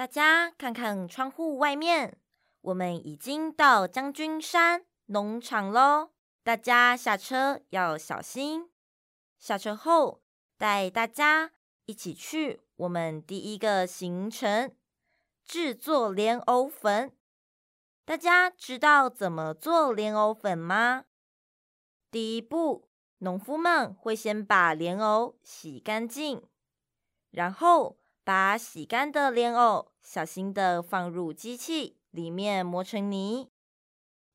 大家看看窗户外面，我们已经到将军山农场喽。大家下车要小心。下车后，带大家一起去我们第一个行程——制作莲藕粉。大家知道怎么做莲藕粉吗？第一步，农夫们会先把莲藕洗干净，然后把洗干的莲藕小心的放入机器里面磨成泥。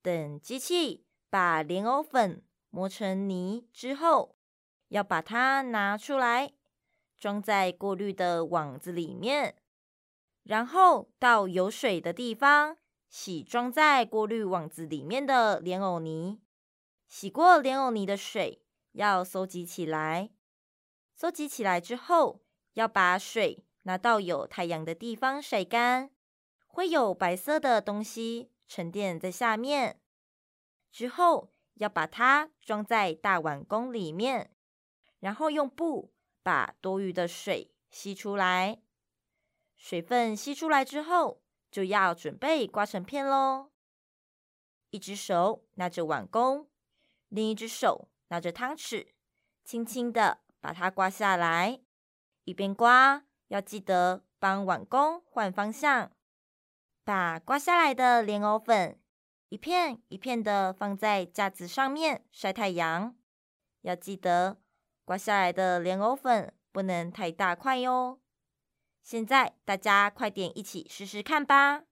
等机器把莲藕粉磨成泥之后，要把它拿出来，装在过滤的网子里面，然后到有水的地方洗装在过滤网子里面的莲藕泥。洗过莲藕泥的水要收集起来，收集起来之后，要把水拿到有太阳的地方晒干，会有白色的东西沉淀在下面。之后要把它装在大碗公里面，然后用布把多余的水吸出来。水分吸出来之后，就要准备刮成片喽。一只手拿着碗弓。另一只手拿着汤匙，轻轻的把它刮下来。一边刮，要记得帮碗工换方向。把刮下来的莲藕粉一片一片的放在架子上面晒太阳。要记得刮下来的莲藕粉不能太大块哟。现在大家快点一起试试看吧。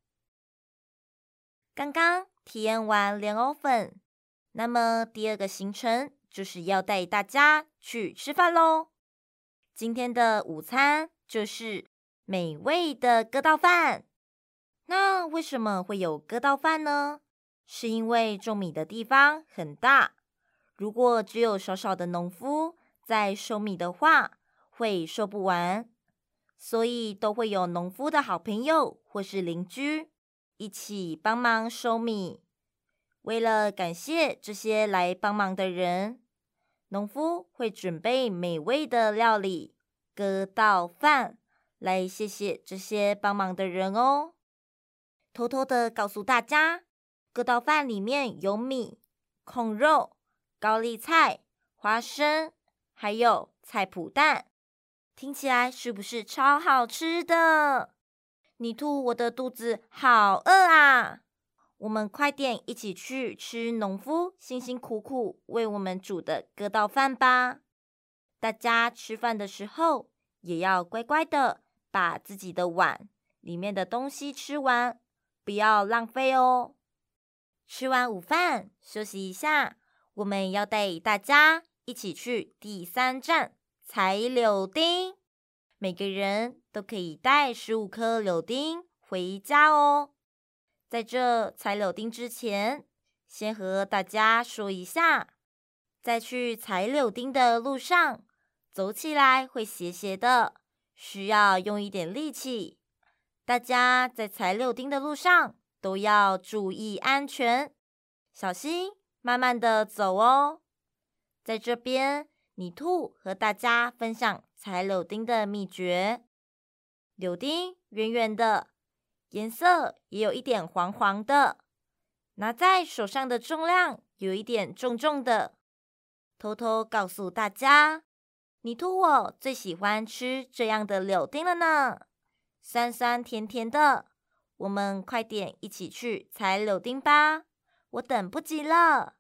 刚刚体验完莲藕粉。那么第二个行程就是要带大家去吃饭喽。今天的午餐就是美味的割稻饭。那为什么会有割稻饭呢？是因为种米的地方很大，如果只有少少的农夫在收米的话，会收不完，所以都会有农夫的好朋友或是邻居一起帮忙收米。为了感谢这些来帮忙的人，农夫会准备美味的料理——割稻饭，来谢谢这些帮忙的人哦。偷偷的告诉大家，割稻饭里面有米、控肉、高丽菜、花生，还有菜脯蛋，听起来是不是超好吃的？你吐，我的肚子好饿啊！我们快点一起去吃农夫辛辛苦苦为我们煮的割稻饭吧！大家吃饭的时候也要乖乖的把自己的碗里面的东西吃完，不要浪费哦。吃完午饭休息一下，我们要带大家一起去第三站采柳丁，每个人都可以带十五颗柳丁回家哦。在这采柳丁之前，先和大家说一下，在去采柳丁的路上，走起来会斜斜的，需要用一点力气。大家在采柳丁的路上都要注意安全，小心，慢慢的走哦。在这边，米兔和大家分享采柳丁的秘诀：柳丁圆圆的。颜色也有一点黄黄的，拿在手上的重量有一点重重的。偷偷告诉大家，你兔我最喜欢吃这样的柳丁了呢，酸酸甜甜的。我们快点一起去采柳丁吧，我等不及了。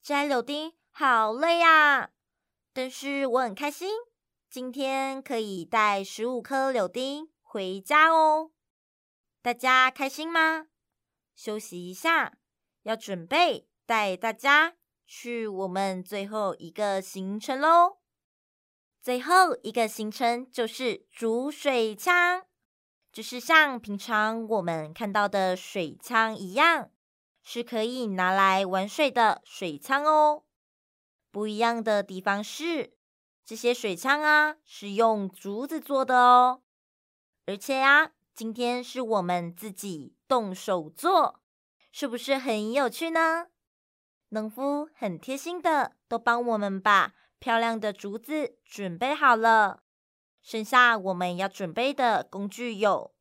摘柳丁好累啊，但是我很开心，今天可以带十五颗柳丁回家哦。大家开心吗？休息一下，要准备带大家去我们最后一个行程喽。最后一个行程就是煮水枪，就是像平常我们看到的水枪一样，是可以拿来玩水的水枪哦。不一样的地方是，这些水枪啊是用竹子做的哦，而且呀。今天是我们自己动手做，是不是很有趣呢？农夫很贴心的，都帮我们把漂亮的竹子准备好了。剩下我们要准备的工具有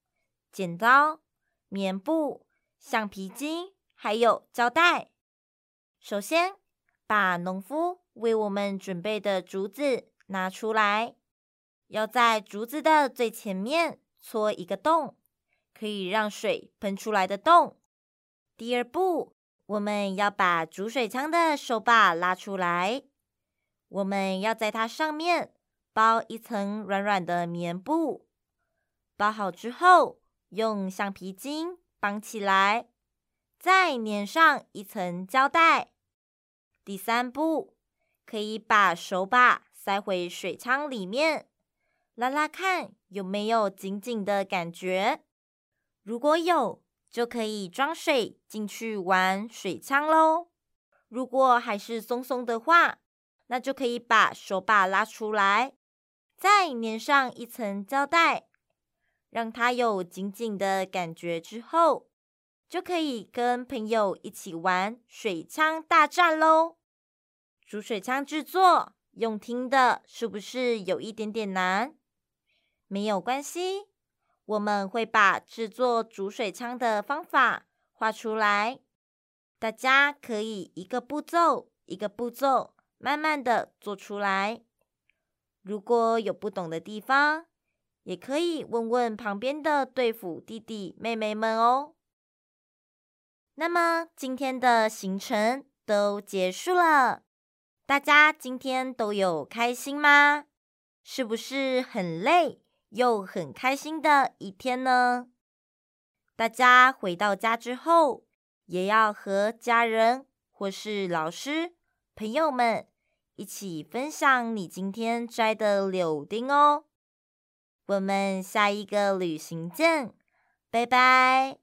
剪刀、棉布、橡皮筋，还有胶带。首先，把农夫为我们准备的竹子拿出来，要在竹子的最前面戳一个洞，可以让水喷出来的洞。第二步，我们要把煮水枪的手把拉出来，我们要在它上面包一层软软的棉布。包好之后，用橡皮筋绑起来，再粘上一层胶带。第三步，可以把手把塞回水枪里面，拉拉看有没有紧紧的感觉。如果有，就可以装水进去玩水枪喽。如果还是松松的话，那就可以把手把拉出来，再粘上一层胶带。让它有紧紧的感觉之后，就可以跟朋友一起玩水枪大战喽。煮水枪制作用听的，是不是有一点点难？没有关系，我们会把制作煮水枪的方法画出来，大家可以一个步骤一个步骤慢慢的做出来。如果有不懂的地方，也可以问问旁边的队服弟弟妹妹们哦。那么今天的行程都结束了，大家今天都有开心吗？是不是很累又很开心的一天呢？大家回到家之后，也要和家人或是老师、朋友们一起分享你今天摘的柳丁哦。我们下一个旅行见，拜拜。